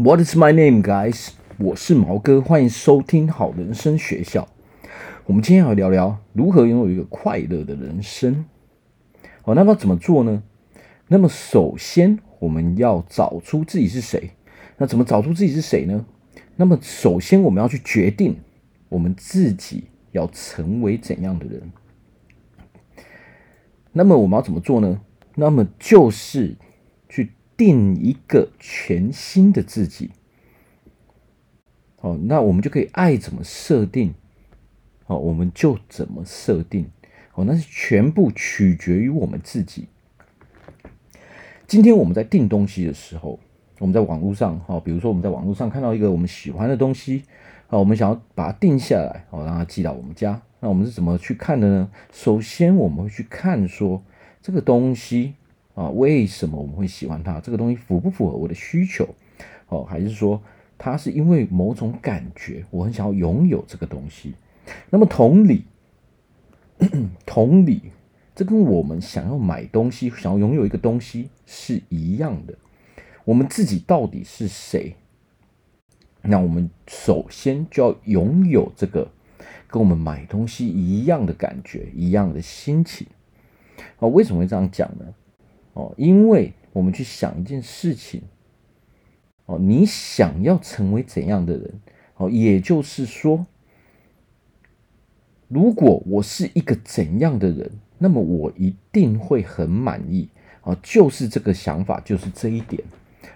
What is my name, guys？我是毛哥，欢迎收听好人生学校。我们今天要聊聊如何拥有一个快乐的人生。好，那么怎么做呢？那么首先我们要找出自己是谁。那怎么找出自己是谁呢？那么首先我们要去决定我们自己要成为怎样的人。那么我们要怎么做呢？那么就是。定一个全新的自己，哦，那我们就可以爱怎么设定，哦，我们就怎么设定，哦，那是全部取决于我们自己。今天我们在定东西的时候，我们在网络上，哈，比如说我们在网络上看到一个我们喜欢的东西，啊，我们想要把它定下来，哦，让它寄到我们家，那我们是怎么去看的呢？首先我们会去看说这个东西。啊，为什么我们会喜欢它？这个东西符不符合我的需求？哦，还是说它是因为某种感觉，我很想要拥有这个东西？那么同理，同理，这跟我们想要买东西、想要拥有一个东西是一样的。我们自己到底是谁？那我们首先就要拥有这个跟我们买东西一样的感觉、一样的心情。啊，为什么会这样讲呢？哦，因为我们去想一件事情，哦，你想要成为怎样的人？哦，也就是说，如果我是一个怎样的人，那么我一定会很满意。哦，就是这个想法，就是这一点。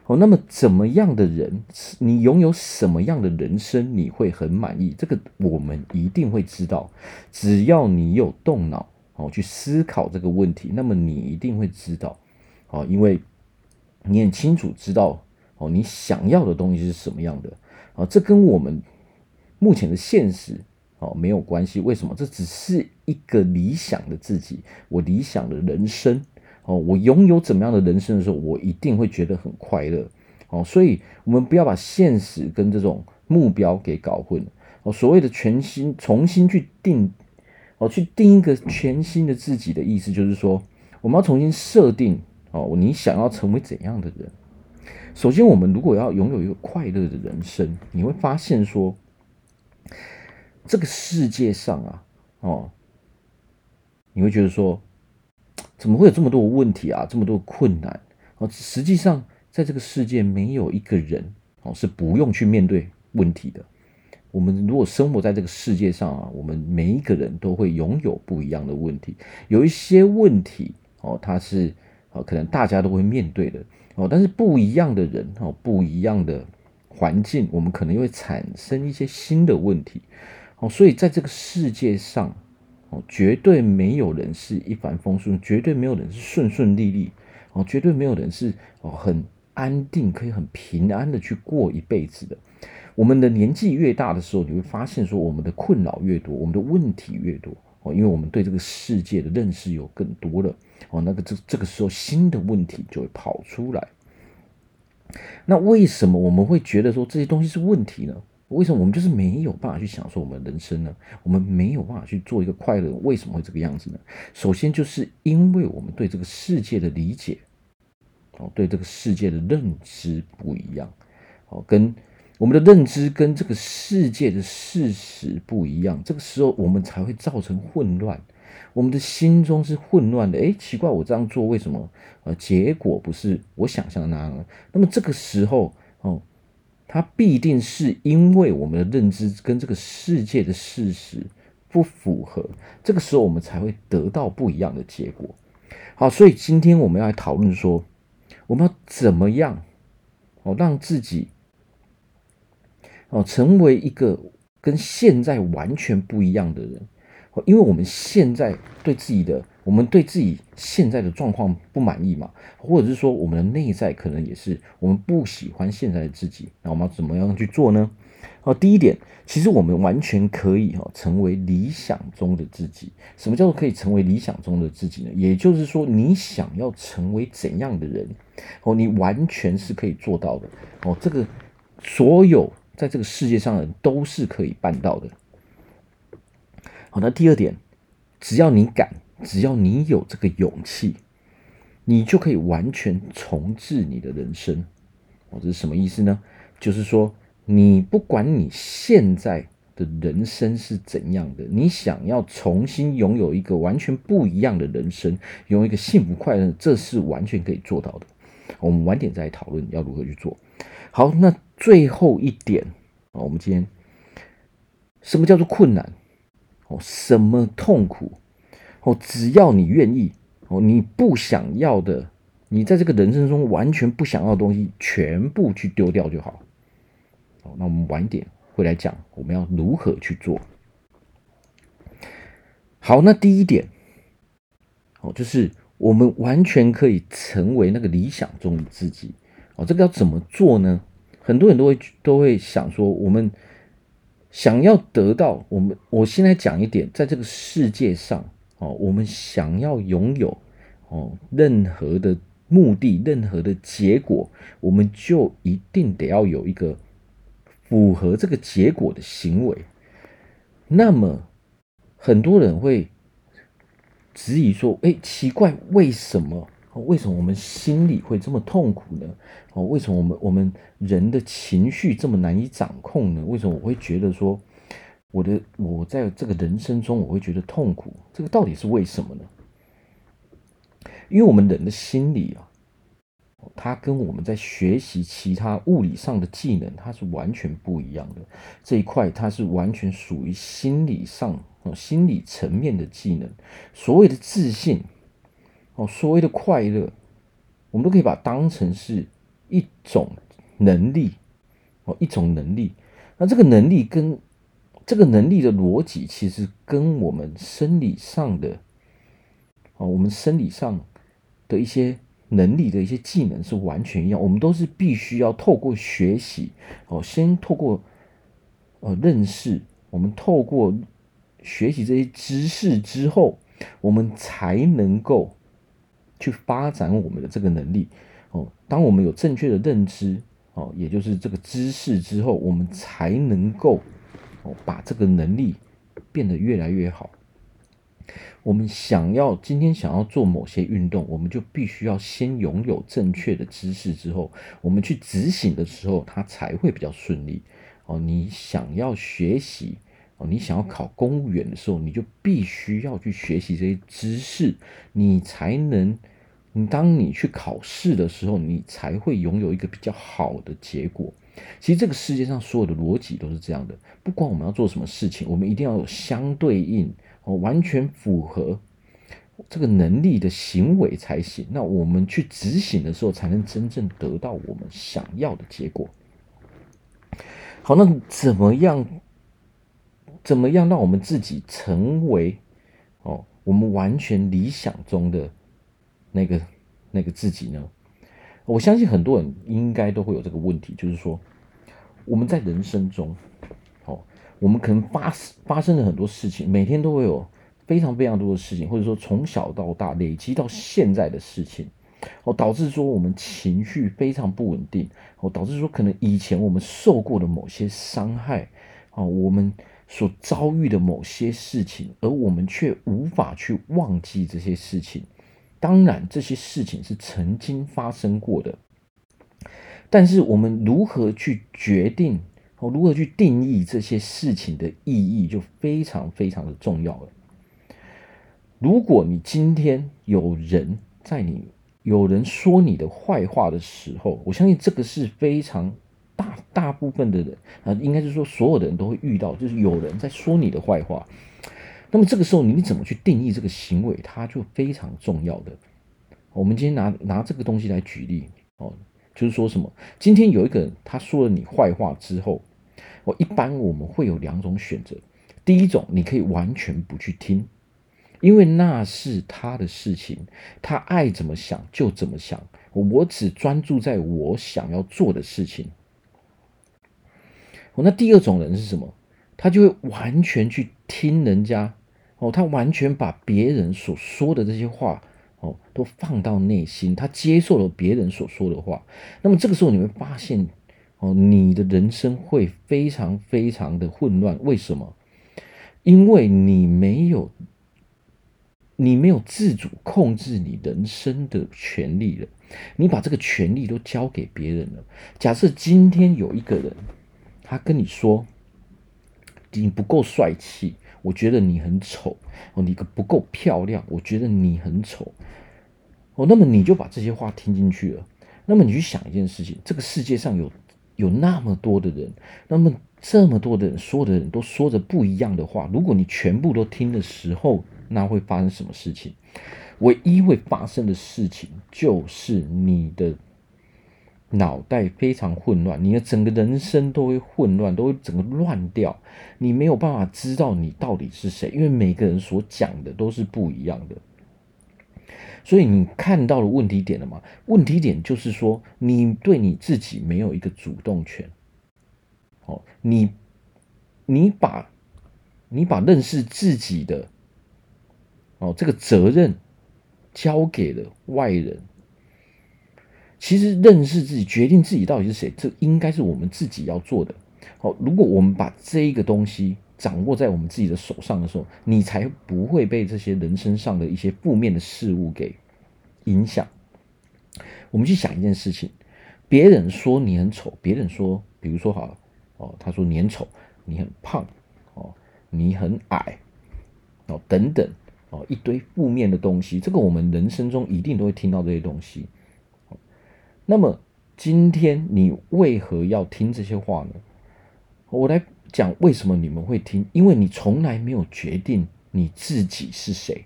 哦，那么怎么样的人，你拥有什么样的人生，你会很满意？这个我们一定会知道，只要你有动脑，哦，去思考这个问题，那么你一定会知道。哦，因为你很清楚知道哦，你想要的东西是什么样的啊？这跟我们目前的现实哦没有关系。为什么？这只是一个理想的自己，我理想的人生哦。我拥有怎么样的人生的时候，我一定会觉得很快乐哦。所以，我们不要把现实跟这种目标给搞混哦。所谓的全新重新去定哦，去定一个全新的自己的意思，就是说，我们要重新设定。哦，你想要成为怎样的人？首先，我们如果要拥有一个快乐的人生，你会发现说，这个世界上啊，哦，你会觉得说，怎么会有这么多问题啊，这么多困难？哦，实际上，在这个世界，没有一个人哦是不用去面对问题的。我们如果生活在这个世界上啊，我们每一个人都会拥有不一样的问题。有一些问题哦，它是。哦，可能大家都会面对的哦，但是不一样的人哦，不一样的环境，我们可能会产生一些新的问题哦，所以在这个世界上哦，绝对没有人是一帆风顺，绝对没有人是顺顺利利哦，绝对没有人是哦很安定，可以很平安的去过一辈子的。我们的年纪越大的时候，你会发现说，我们的困扰越多，我们的问题越多。哦，因为我们对这个世界的认识有更多了，哦，那个这这个时候新的问题就会跑出来。那为什么我们会觉得说这些东西是问题呢？为什么我们就是没有办法去享受我们人生呢？我们没有办法去做一个快乐，为什么会这个样子呢？首先就是因为我们对这个世界的理解，哦，对这个世界的认知不一样，哦，跟。我们的认知跟这个世界的事实不一样，这个时候我们才会造成混乱。我们的心中是混乱的，诶，奇怪，我这样做为什么？呃，结果不是我想象的那样。那么这个时候，哦，它必定是因为我们的认知跟这个世界的事实不符合，这个时候我们才会得到不一样的结果。好，所以今天我们要来讨论说，我们要怎么样哦，让自己。哦，成为一个跟现在完全不一样的人，因为我们现在对自己的，我们对自己现在的状况不满意嘛，或者是说我们的内在可能也是我们不喜欢现在的自己，那我们要怎么样去做呢？哦，第一点，其实我们完全可以哈成为理想中的自己。什么叫做可以成为理想中的自己呢？也就是说，你想要成为怎样的人，哦，你完全是可以做到的。哦，这个所有。在这个世界上的人都是可以办到的。好，那第二点，只要你敢，只要你有这个勇气，你就可以完全重置你的人生。哦，这是什么意思呢？就是说，你不管你现在的人生是怎样的，你想要重新拥有一个完全不一样的人生，拥有一个幸福快乐，这是完全可以做到的。我们晚点再来讨论要如何去做。好，那最后一点啊，我们今天什么叫做困难？哦，什么痛苦？哦，只要你愿意，哦，你不想要的，你在这个人生中完全不想要的东西，全部去丢掉就好。哦，那我们晚一点会来讲我们要如何去做。好，那第一点，哦，就是我们完全可以成为那个理想中的自己。哦，这个要怎么做呢？很多人都会都会想说，我们想要得到我们，我现在讲一点，在这个世界上。哦，我们想要拥有哦任何的目的、任何的结果，我们就一定得要有一个符合这个结果的行为。那么，很多人会质疑说：“哎，奇怪，为什么？为什么我们心里会这么痛苦呢？哦，为什么我们我们人的情绪这么难以掌控呢？为什么我会觉得说？”我的我在这个人生中，我会觉得痛苦，这个到底是为什么呢？因为我们人的心理啊，它跟我们在学习其他物理上的技能，它是完全不一样的。这一块它是完全属于心理上哦，心理层面的技能。所谓的自信哦，所谓的快乐，我们都可以把它当成是一种能力哦，一种能力。那这个能力跟这个能力的逻辑其实跟我们生理上的，哦，我们生理上的一些能力的一些技能是完全一样。我们都是必须要透过学习，哦，先透过呃认识，我们透过学习这些知识之后，我们才能够去发展我们的这个能力。哦，当我们有正确的认知，哦，也就是这个知识之后，我们才能够。哦，把这个能力变得越来越好。我们想要今天想要做某些运动，我们就必须要先拥有正确的知识，之后我们去执行的时候，它才会比较顺利。哦，你想要学习，哦，你想要考公务员的时候，你就必须要去学习这些知识，你才能，你当你去考试的时候，你才会拥有一个比较好的结果。其实这个世界上所有的逻辑都是这样的，不管我们要做什么事情，我们一定要有相对应哦，完全符合这个能力的行为才行。那我们去执行的时候，才能真正得到我们想要的结果。好，那怎么样？怎么样让我们自己成为哦，我们完全理想中的那个那个自己呢？我相信很多人应该都会有这个问题，就是说，我们在人生中，哦，我们可能发发生了很多事情，每天都会有非常非常多的事情，或者说从小到大累积到现在的事情，哦，导致说我们情绪非常不稳定，哦，导致说可能以前我们受过的某些伤害，哦，我们所遭遇的某些事情，而我们却无法去忘记这些事情。当然，这些事情是曾经发生过的，但是我们如何去决定，哦，如何去定义这些事情的意义，就非常非常的重要了。如果你今天有人在你有人说你的坏话的时候，我相信这个是非常大大部分的人啊，应该是说所有的人都会遇到，就是有人在说你的坏话。那么这个时候，你怎么去定义这个行为，它就非常重要的。我们今天拿拿这个东西来举例哦，就是说什么？今天有一个人他说了你坏话之后，我一般我们会有两种选择。第一种，你可以完全不去听，因为那是他的事情，他爱怎么想就怎么想，我只专注在我想要做的事情。哦，那第二种人是什么？他就会完全去听人家。哦，他完全把别人所说的这些话，哦，都放到内心，他接受了别人所说的话。那么这个时候你会发现，哦，你的人生会非常非常的混乱。为什么？因为你没有，你没有自主控制你人生的权利了。你把这个权利都交给别人了。假设今天有一个人，他跟你说你不够帅气，我觉得你很丑哦，你不够漂亮，我觉得你很丑哦，那么你就把这些话听进去了。那么你去想一件事情，这个世界上有有那么多的人，那么这么多的人，所有的人都说着不一样的话，如果你全部都听的时候，那会发生什么事情？唯一会发生的事情就是你的脑袋非常混乱，你的整个人生都会混乱，都会整个乱掉，你没有办法知道你到底是谁，因为每个人所讲的都是不一样的。所以你看到了问题点了吗？问题点就是说，你对你自己没有一个主动权。哦，你你把你把认识自己的哦这个责任交给了外人。其实认识自己、决定自己到底是谁，这应该是我们自己要做的。哦，如果我们把这一个东西。掌握在我们自己的手上的时候，你才不会被这些人身上的一些负面的事物给影响。我们去想一件事情，别人说你很丑，别人说，比如说好了，哦，他说你很丑，你很胖，哦，你很矮，哦，等等，哦，一堆负面的东西，这个我们人生中一定都会听到这些东西。那么今天你为何要听这些话呢？我来。讲为什么你们会听？因为你从来没有决定你自己是谁。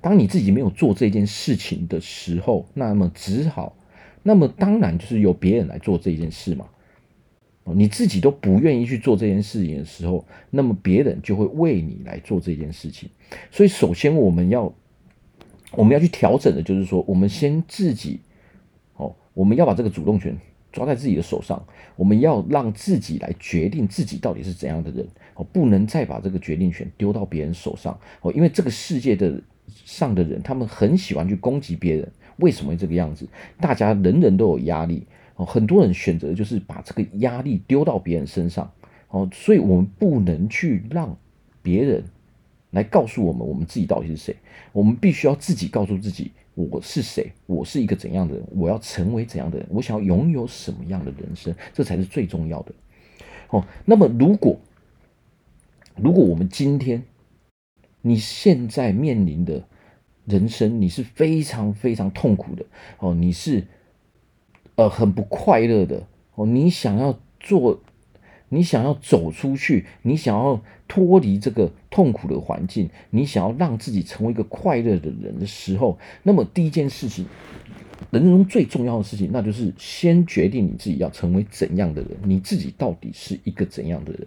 当你自己没有做这件事情的时候，那么只好，那么当然就是由别人来做这件事嘛。你自己都不愿意去做这件事情的时候，那么别人就会为你来做这件事情。所以，首先我们要我们要去调整的，就是说，我们先自己，我们要把这个主动权。抓在自己的手上，我们要让自己来决定自己到底是怎样的人哦，不能再把这个决定权丢到别人手上哦，因为这个世界的上的人，他们很喜欢去攻击别人。为什么会这个样子？大家人人都有压力哦，很多人选择就是把这个压力丢到别人身上哦，所以我们不能去让别人来告诉我们我们自己到底是谁，我们必须要自己告诉自己。我是谁？我是一个怎样的人？我要成为怎样的人？我想要拥有什么样的人生？这才是最重要的。哦，那么如果如果我们今天你现在面临的人生，你是非常非常痛苦的哦，你是呃很不快乐的哦，你想要做。你想要走出去，你想要脱离这个痛苦的环境，你想要让自己成为一个快乐的人的时候，那么第一件事情，人生中最重要的事情，那就是先决定你自己要成为怎样的人，你自己到底是一个怎样的人。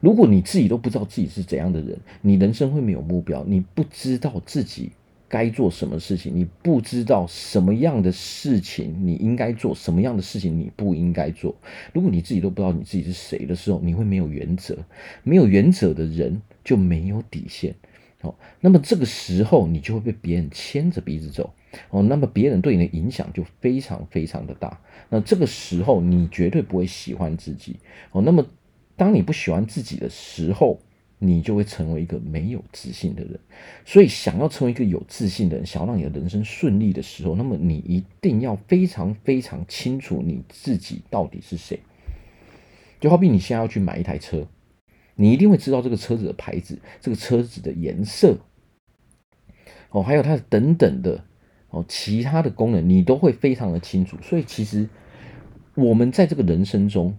如果你自己都不知道自己是怎样的人，你人生会没有目标，你不知道自己。该做什么事情，你不知道什么样的事情你应该做，什么样的事情你不应该做。如果你自己都不知道你自己是谁的时候，你会没有原则。没有原则的人就没有底线。哦，那么这个时候你就会被别人牵着鼻子走。哦，那么别人对你的影响就非常非常的大。那这个时候你绝对不会喜欢自己。哦，那么当你不喜欢自己的时候，你就会成为一个没有自信的人，所以想要成为一个有自信的人，想要让你的人生顺利的时候，那么你一定要非常非常清楚你自己到底是谁。就好比你现在要去买一台车，你一定会知道这个车子的牌子，这个车子的颜色，哦，还有它的等等的哦，其他的功能，你都会非常的清楚。所以其实我们在这个人生中。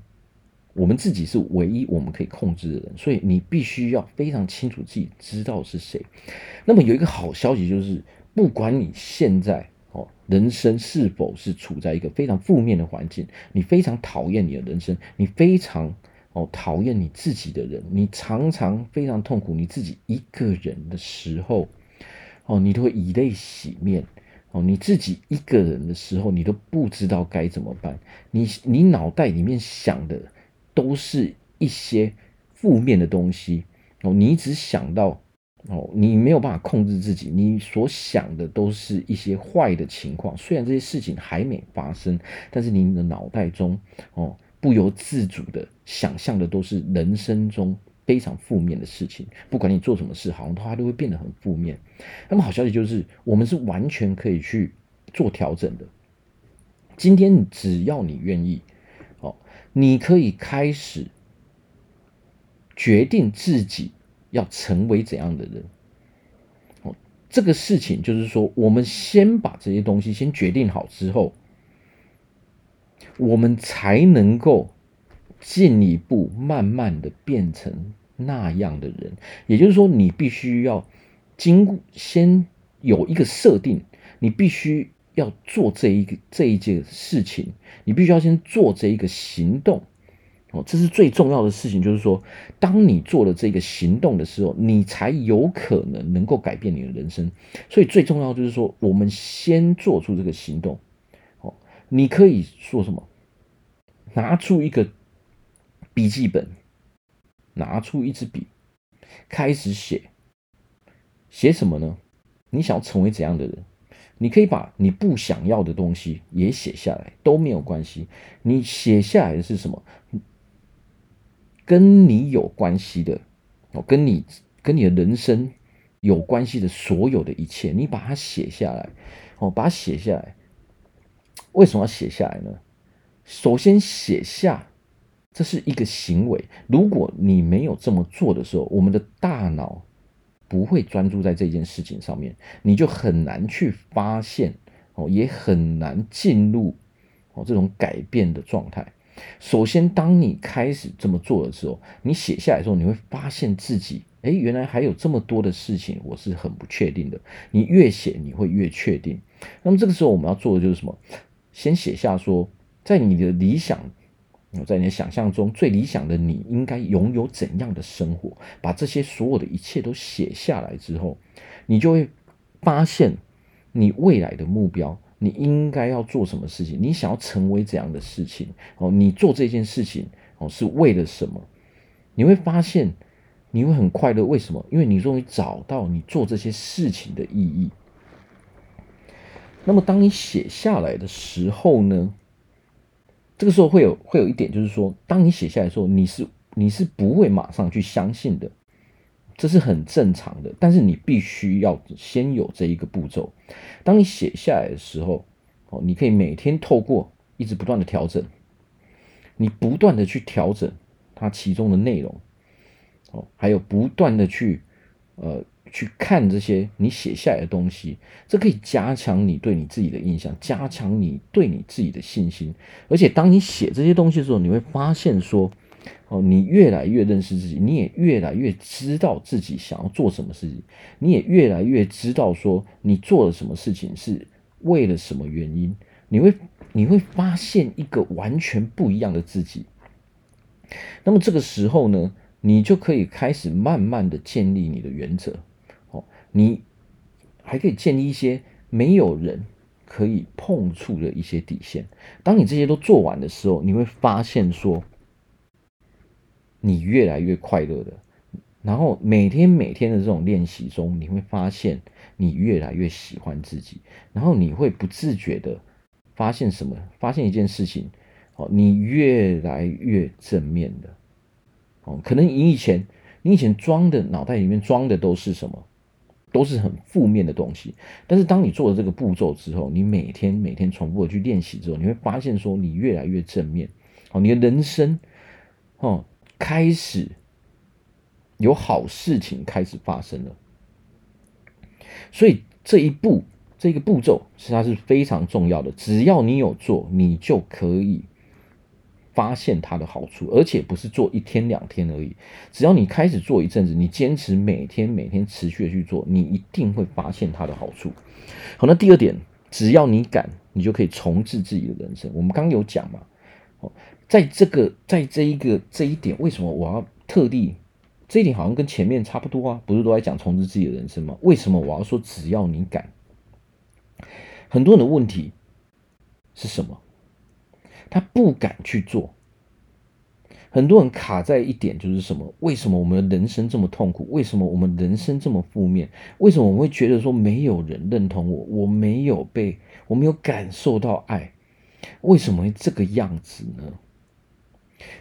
我们自己是唯一我们可以控制的人，所以你必须要非常清楚自己知道是谁。那么有一个好消息就是，不管你现在哦人生是否是处在一个非常负面的环境，你非常讨厌你的人生，你非常哦讨厌你自己的人，你常常非常痛苦你自己一个人的时候，哦你都会以泪洗面哦你自己一个人的时候，你都不知道该怎么办，你你脑袋里面想的。都是一些负面的东西哦，你只想到哦，你没有办法控制自己，你所想的都是一些坏的情况。虽然这些事情还没发生，但是你的脑袋中哦，不由自主的想象的都是人生中非常负面的事情。不管你做什么事，好像它都会变得很负面。那么好消息就是，我们是完全可以去做调整的。今天只要你愿意，你可以开始决定自己要成为怎样的人。哦，这个事情就是说，我们先把这些东西先决定好之后，我们才能够进一步慢慢的变成那样的人。也就是说，你必须要经过先有一个设定，你必须要做这一个这一件事情，你必须要先做这一个行动。哦，这是最重要的事情，就是说，当你做了这个行动的时候，你才有可能能够改变你的人生。所以最重要就是说，我们先做出这个行动。哦，你可以说什么？拿出一个笔记本，拿出一支笔，开始写。写什么呢？你想要成为怎样的人？你可以把你不想要的东西也写下来，都没有关系。你写下来的是什么？跟你有关系的哦，跟你跟你的人生有关系的所有的一切，你把它写下来哦，把它写下来。为什么要写下来呢？首先写下，这是一个行为。如果你没有这么做的时候，我们的大脑不会专注在这件事情上面，你就很难去发现哦，也很难进入哦这种改变的状态。首先，当你开始这么做的时候，你写下来的时候，你会发现自己，诶，原来还有这么多的事情，我是很不确定的。你越写，你会越确定。那么这个时候，我们要做的就是什么？先写下说，在你的理想，在你的想象中，最理想的你应该拥有怎样的生活？把这些所有的一切都写下来之后，你就会发现你未来的目标。你应该要做什么事情？你想要成为怎样的事情？哦，你做这件事情哦是为了什么？你会发现你会很快乐。为什么？因为你终于找到你做这些事情的意义。那么，当你写下来的时候呢？这个时候会有会有一点，就是说，当你写下来的时候，你是你是不会马上去相信的。这是很正常的，但是你必须要先有这一个步骤。当你写下来的时候，哦，你可以每天透过一直不断的调整，你不断的去调整它其中的内容，哦，还有不断的去呃去看这些你写下来的东西，这可以加强你对你自己的印象，加强你对你自己的信心。而且当你写这些东西的时候，你会发现说。哦，你越来越认识自己，你也越来越知道自己想要做什么事情，你也越来越知道说你做了什么事情是为了什么原因，你会你会发现一个完全不一样的自己。那么这个时候呢，你就可以开始慢慢的建立你的原则。哦，你还可以建立一些没有人可以碰触的一些底线。当你这些都做完的时候，你会发现说。你越来越快乐的，然后每天每天的这种练习中，你会发现你越来越喜欢自己，然后你会不自觉的发现什么？发现一件事情，哦，你越来越正面的，哦，可能你以前你以前装的脑袋里面装的都是什么？都是很负面的东西。但是当你做了这个步骤之后，你每天每天重复的去练习之后，你会发现说你越来越正面，哦，你的人生，哦。开始有好事情开始发生了，所以这一步这个步骤是它是非常重要的。只要你有做，你就可以发现它的好处，而且不是做一天两天而已。只要你开始做一阵子，你坚持每天每天持续的去做，你一定会发现它的好处。好，那第二点，只要你敢，你就可以重置自己的人生。我们刚有讲嘛，哦。在这个，在这一个这一点，为什么我要特地？这一点好像跟前面差不多啊，不是都在讲重置自己的人生吗？为什么我要说只要你敢？很多人的问题是什么？他不敢去做。很多人卡在一点就是什么？为什么我们的人生这么痛苦？为什么我们人生这么负面？为什么我会觉得说没有人认同我？我没有被，我没有感受到爱？为什么会这个样子呢？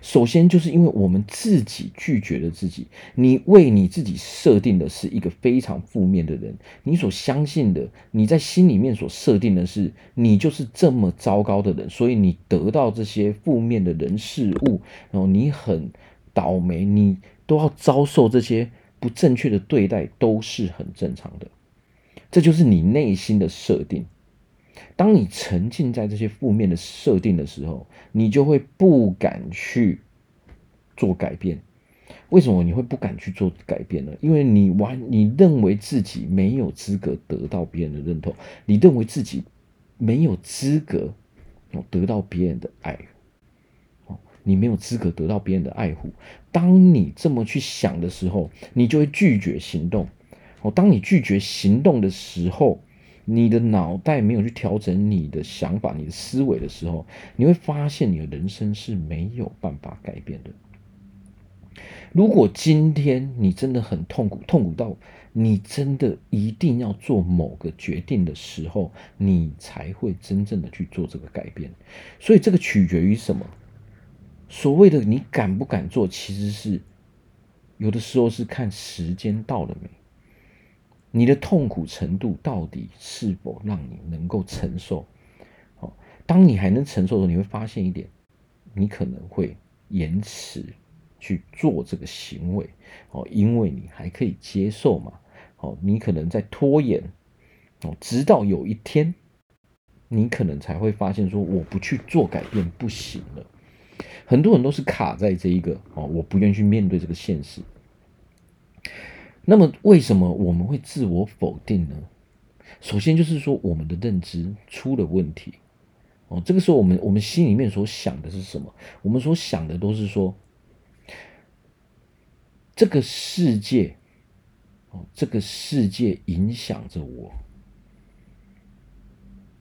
首先，就是因为我们自己拒绝了自己，你为你自己设定的是一个非常负面的人，你所相信的，你在心里面所设定的是你就是这么糟糕的人，所以你得到这些负面的人事物，然后你很倒霉，你都要遭受这些不正确的对待，都是很正常的。这就是你内心的设定。当你沉浸在这些负面的设定的时候，你就会不敢去做改变。为什么你会不敢去做改变呢？因为你完，你认为自己没有资格得到别人的认同，你认为自己没有资格得到别人的爱，哦你没有资格得到别人的爱护。当你这么去想的时候，你就会拒绝行动。哦，当你拒绝行动的时候，你的脑袋没有去调整你的想法、你的思维的时候，你会发现你的人生是没有办法改变的。如果今天你真的很痛苦，痛苦到你真的一定要做某个决定的时候，你才会真正的去做这个改变。所以这个取决于什么？所谓的你敢不敢做，其实是有的时候是看时间到了没。你的痛苦程度到底是否让你能够承受？哦，当你还能承受的时候，你会发现一点，你可能会延迟去做这个行为，哦，因为你还可以接受嘛，哦，你可能在拖延，哦，直到有一天，你可能才会发现说，我不去做改变不行了。很多人都是卡在这一个，哦，我不愿意去面对这个现实。那么，为什么我们会自我否定呢？首先就是说，我们的认知出了问题。哦，这个时候，我们我们心里面所想的是什么？我们所想的都是说，这个世界，哦，这个世界影响着我。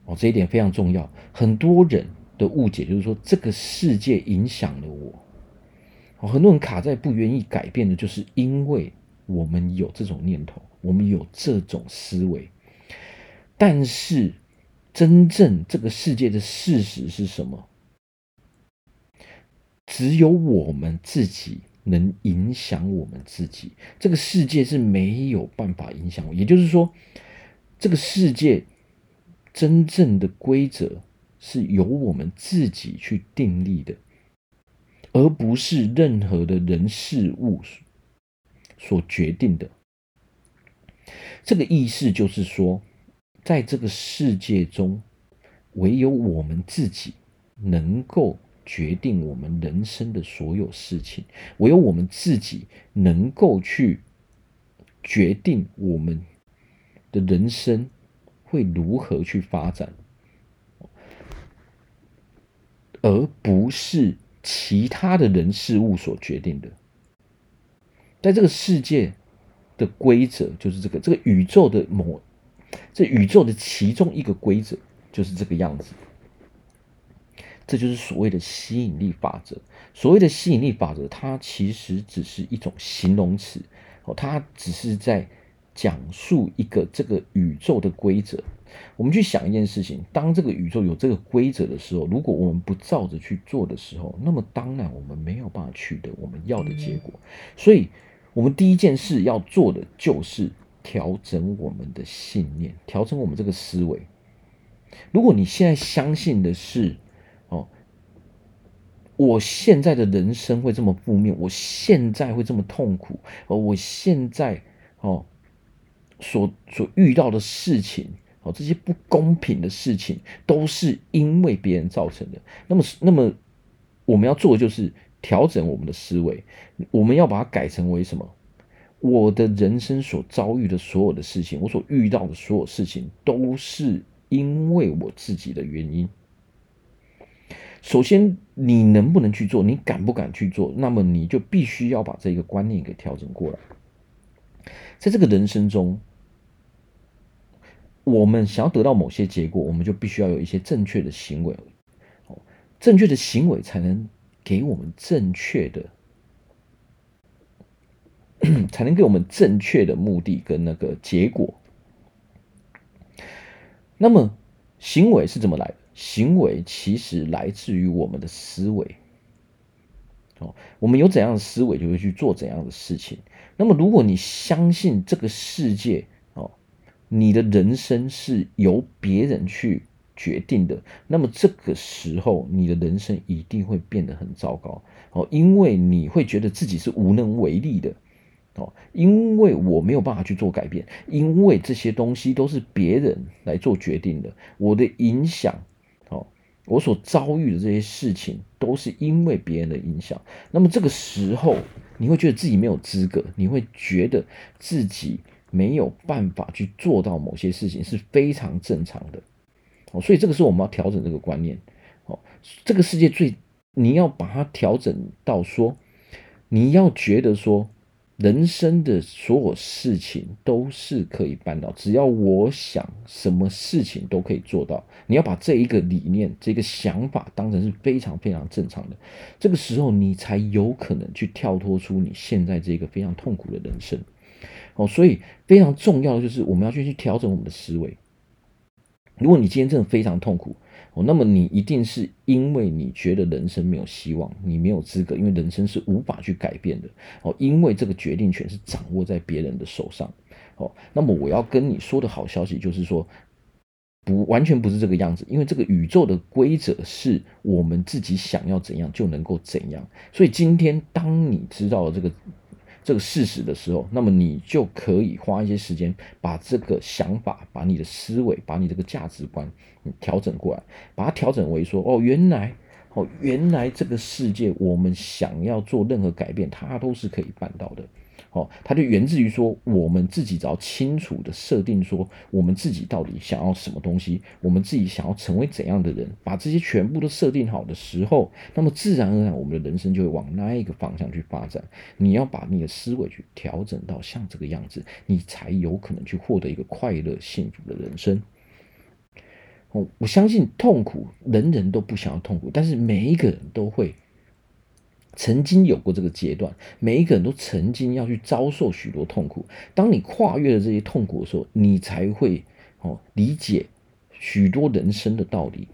哦，这一点非常重要。很多人的误解就是说，这个世界影响了我。哦，很多人卡在不愿意改变的，就是因为。我们有这种念头，我们有这种思维，但是真正这个世界的事实是什么？只有我们自己能影响我们自己，这个世界是没有办法影响我。也就是说，这个世界真正的规则是由我们自己去订立的，而不是任何的人事物。所决定的这个意思就是说，在这个世界中，唯有我们自己能够决定我们人生的所有事情，唯有我们自己能够去决定我们的人生会如何去发展，而不是其他的人事物所决定的。在这个世界的规则就是这个，这个宇宙的某，这宇宙的其中一个规则就是这个样子。这就是所谓的吸引力法则。所谓的吸引力法则，它其实只是一种形容词哦，它只是在讲述一个这个宇宙的规则。我们去想一件事情：当这个宇宙有这个规则的时候，如果我们不照着去做的时候，那么当然我们没有办法取得我们要的结果。所以。我们第一件事要做的就是调整我们的信念，调整我们这个思维。如果你现在相信的是，哦，我现在的人生会这么负面，我现在会这么痛苦，哦，我现在哦所所遇到的事情，哦，这些不公平的事情都是因为别人造成的。那么，那么我们要做的就是。调整我们的思维，我们要把它改成为什么？我的人生所遭遇的所有的事情，我所遇到的所有事情，都是因为我自己的原因。首先，你能不能去做？你敢不敢去做？那么你就必须要把这个观念给调整过来。在这个人生中，我们想要得到某些结果，我们就必须要有一些正确的行为。正确的行为才能。给我们正确的，才能给我们正确的目的跟那个结果。那么行为是怎么来的？行为其实来自于我们的思维。哦，我们有怎样的思维，就会去做怎样的事情。那么，如果你相信这个世界哦，你的人生是由别人去决定的，那么这个时候你的人生一定会变得很糟糕哦，因为你会觉得自己是无能为力的哦，因为我没有办法去做改变，因为这些东西都是别人来做决定的，我的影响哦。我所遭遇的这些事情，都是因为别人的影响。那么这个时候，你会觉得自己没有资格，你会觉得自己没有办法去做到某些事情，是非常正常的。所以这个时候我们要调整这个观念。哦，这个世界最，你要把它调整到说，你要觉得说。人生的所有事情都是可以办到，只要我想，什么事情都可以做到。你要把这一个理念、这个想法当成是非常非常正常的，这个时候你才有可能去跳脱出你现在这个非常痛苦的人生。哦，所以非常重要的就是我们要去去调整我们的思维。如果你今天真的非常痛苦，哦，那么你一定是因为你觉得人生没有希望，你没有资格，因为人生是无法去改变的。哦，因为这个决定权是掌握在别人的手上。哦，那么我要跟你说的好消息就是说，不完全不是这个样子，因为这个宇宙的规则是我们自己想要怎样就能够怎样。所以今天当你知道了这个。这个事实的时候，那么你就可以花一些时间，把这个想法、把你的思维、把你这个价值观，调整过来，把它调整为说：哦，原来，哦，原来这个世界，我们想要做任何改变，它都是可以办到的。哦，它就源自于说，我们自己只要清楚的设定说，我们自己到底想要什么东西，我们自己想要成为怎样的人，把这些全部都设定好的时候，那么自然而然，我们的人生就会往那一个方向去发展。你要把你的思维去调整到像这个样子，你才有可能去获得一个快乐幸福的人生。哦，我相信痛苦，人人都不想要痛苦，但是每一个人都会。曾经有过这个阶段，每一个人都曾经要去遭受许多痛苦。当你跨越了这些痛苦的时候，你才会哦理解许多人生的道理。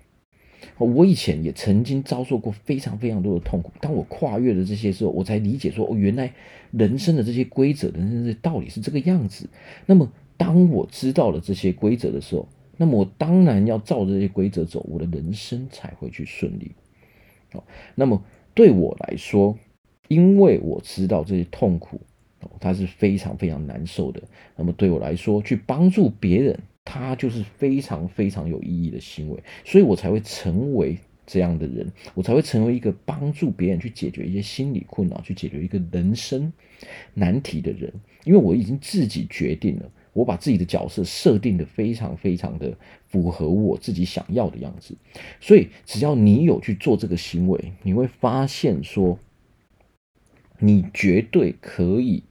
我以前也曾经遭受过非常非常多的痛苦。当我跨越了这些时候，我才理解说，哦，原来人生的这些规则，人生的道理是这个样子。那么，当我知道了这些规则的时候，那么我当然要照这些规则走，我的人生才会去顺利。哦，那么。对我来说，因为我知道这些痛苦，哦它是非常非常难受的。那么对我来说，去帮助别人，它就是非常非常有意义的行为，所以我才会成为这样的人，我才会成为一个帮助别人去解决一些心理困扰、去解决一个人生难题的人。因为我已经自己决定了。我把自己的角色设定的非常非常的符合我自己想要的样子，所以只要你有去做这个行为，你会发现说，你绝对可以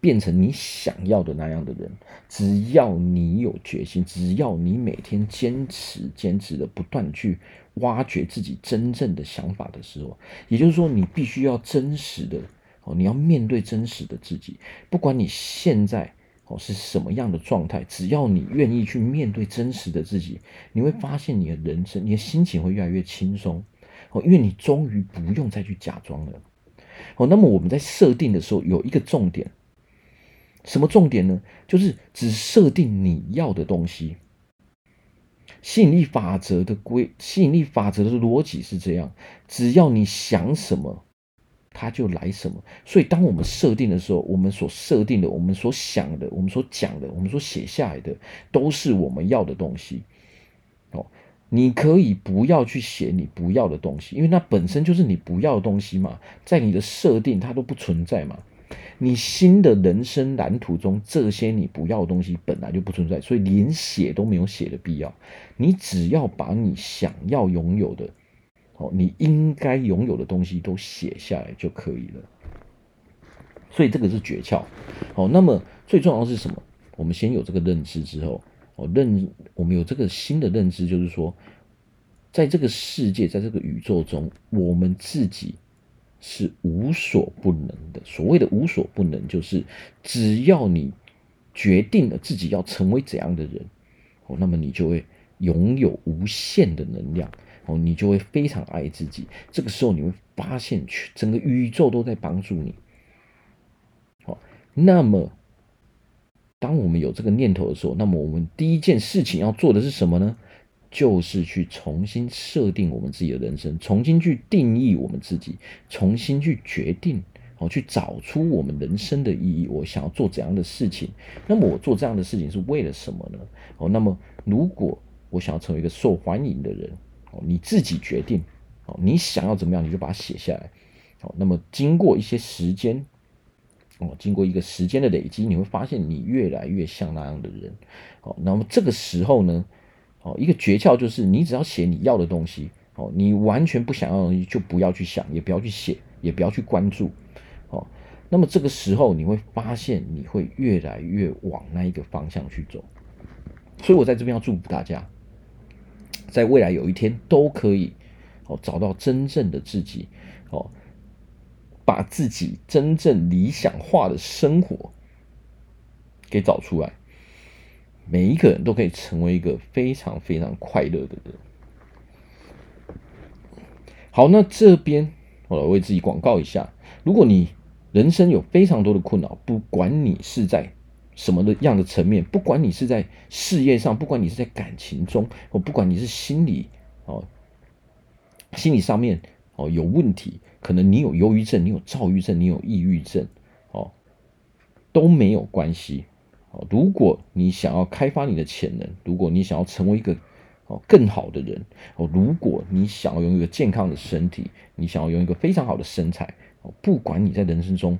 变成你想要的那样的人。只要你有决心，只要你每天坚持、坚持的不断去挖掘自己真正的想法的时候，也就是说，你必须要真实的哦，你要面对真实的自己，不管你现在。哦，是什么样的状态？只要你愿意去面对真实的自己，你会发现你的人生，你的心情会越来越轻松。哦，因为你终于不用再去假装了。哦，那么我们在设定的时候有一个重点，什么重点呢？就是只设定你要的东西。吸引力法则的规，吸引力法则的逻辑是这样：只要你想什么。他就来什么，所以当我们设定的时候，我们所设定的、我们所想的、我们所讲的、我们所写下来的，都是我们要的东西。哦，你可以不要去写你不要的东西，因为那本身就是你不要的东西嘛，在你的设定它都不存在嘛。你新的人生蓝图中，这些你不要的东西本来就不存在，所以连写都没有写的必要。你只要把你想要拥有的。哦，你应该拥有的东西都写下来就可以了。所以这个是诀窍。哦，那么最重要的是什么？我们先有这个认知之后，哦，认我们有这个新的认知，就是说，在这个世界，在这个宇宙中，我们自己是无所不能的。所谓的无所不能，就是只要你决定了自己要成为怎样的人，哦，那么你就会拥有无限的能量。哦，你就会非常爱自己。这个时候你会发现全，整个宇宙都在帮助你。好，那么当我们有这个念头的时候，那么我们第一件事情要做的是什么呢？就是去重新设定我们自己的人生，重新去定义我们自己，重新去决定，哦，去找出我们人生的意义。我想要做怎样的事情？那么我做这样的事情是为了什么呢？哦，那么如果我想要成为一个受欢迎的人，哦，你自己决定，哦，你想要怎么样，你就把它写下来。哦，那么经过一些时间，哦，经过一个时间的累积，你会发现你越来越像那样的人。哦，那么这个时候呢？哦，一个诀窍就是，你只要写你要的东西，哦，你完全不想要的东西就不要去想，也不要去写，也不要去关注，哦，那么这个时候你会发现，你会越来越往那一个方向去走。所以我在这边要祝福大家，在未来有一天都可以，哦，找到真正的自己，哦，把自己真正理想化的生活给找出来。每一个人都可以成为一个非常非常快乐的人。好，那这边我来为自己广告一下：如果你人生有非常多的困扰，不管你是在什么的样的层面，不管你是在事业上，不管你是在感情中，哦，不管你是心理哦，心理上面哦有问题，可能你有忧郁症，你有躁郁症，你有抑郁症，哦，都没有关系哦。如果你想要开发你的潜能，如果你想要成为一个哦更好的人哦，如果你想要拥有一个健康的身体，你想要拥有一个非常好的身材哦，不管你在人生中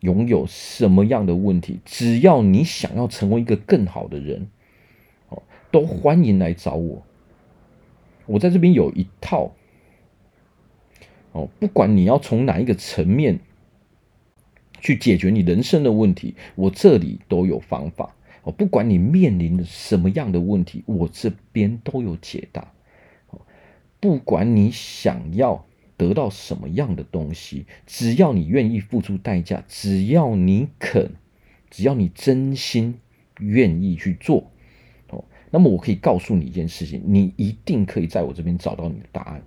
拥有什么样的问题，只要你想要成为一个更好的人哦，都欢迎来找我。我在这边有一套哦，不管你要从哪一个层面。去解决你人生的问题，我这里都有方法哦。不管你面临的什么样的问题，我这边都有解答。不管你想要得到什么样的东西，只要你愿意付出代价，只要你肯，只要你真心愿意去做哦，那么我可以告诉你一件事情，你一定可以在我这边找到你的答案。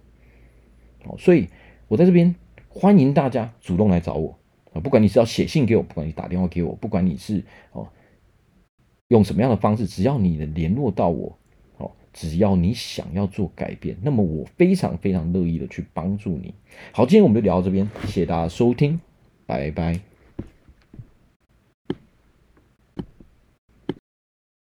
哦，所以我在这边欢迎大家主动来找我。啊，不管你是要写信给我，不管你打电话给我，不管你是哦用什么样的方式，只要你能联络到我，只要你想要做改变，那么我非常非常乐意的去帮助你。好，今天我们就聊到这边，谢谢大家收听，拜拜。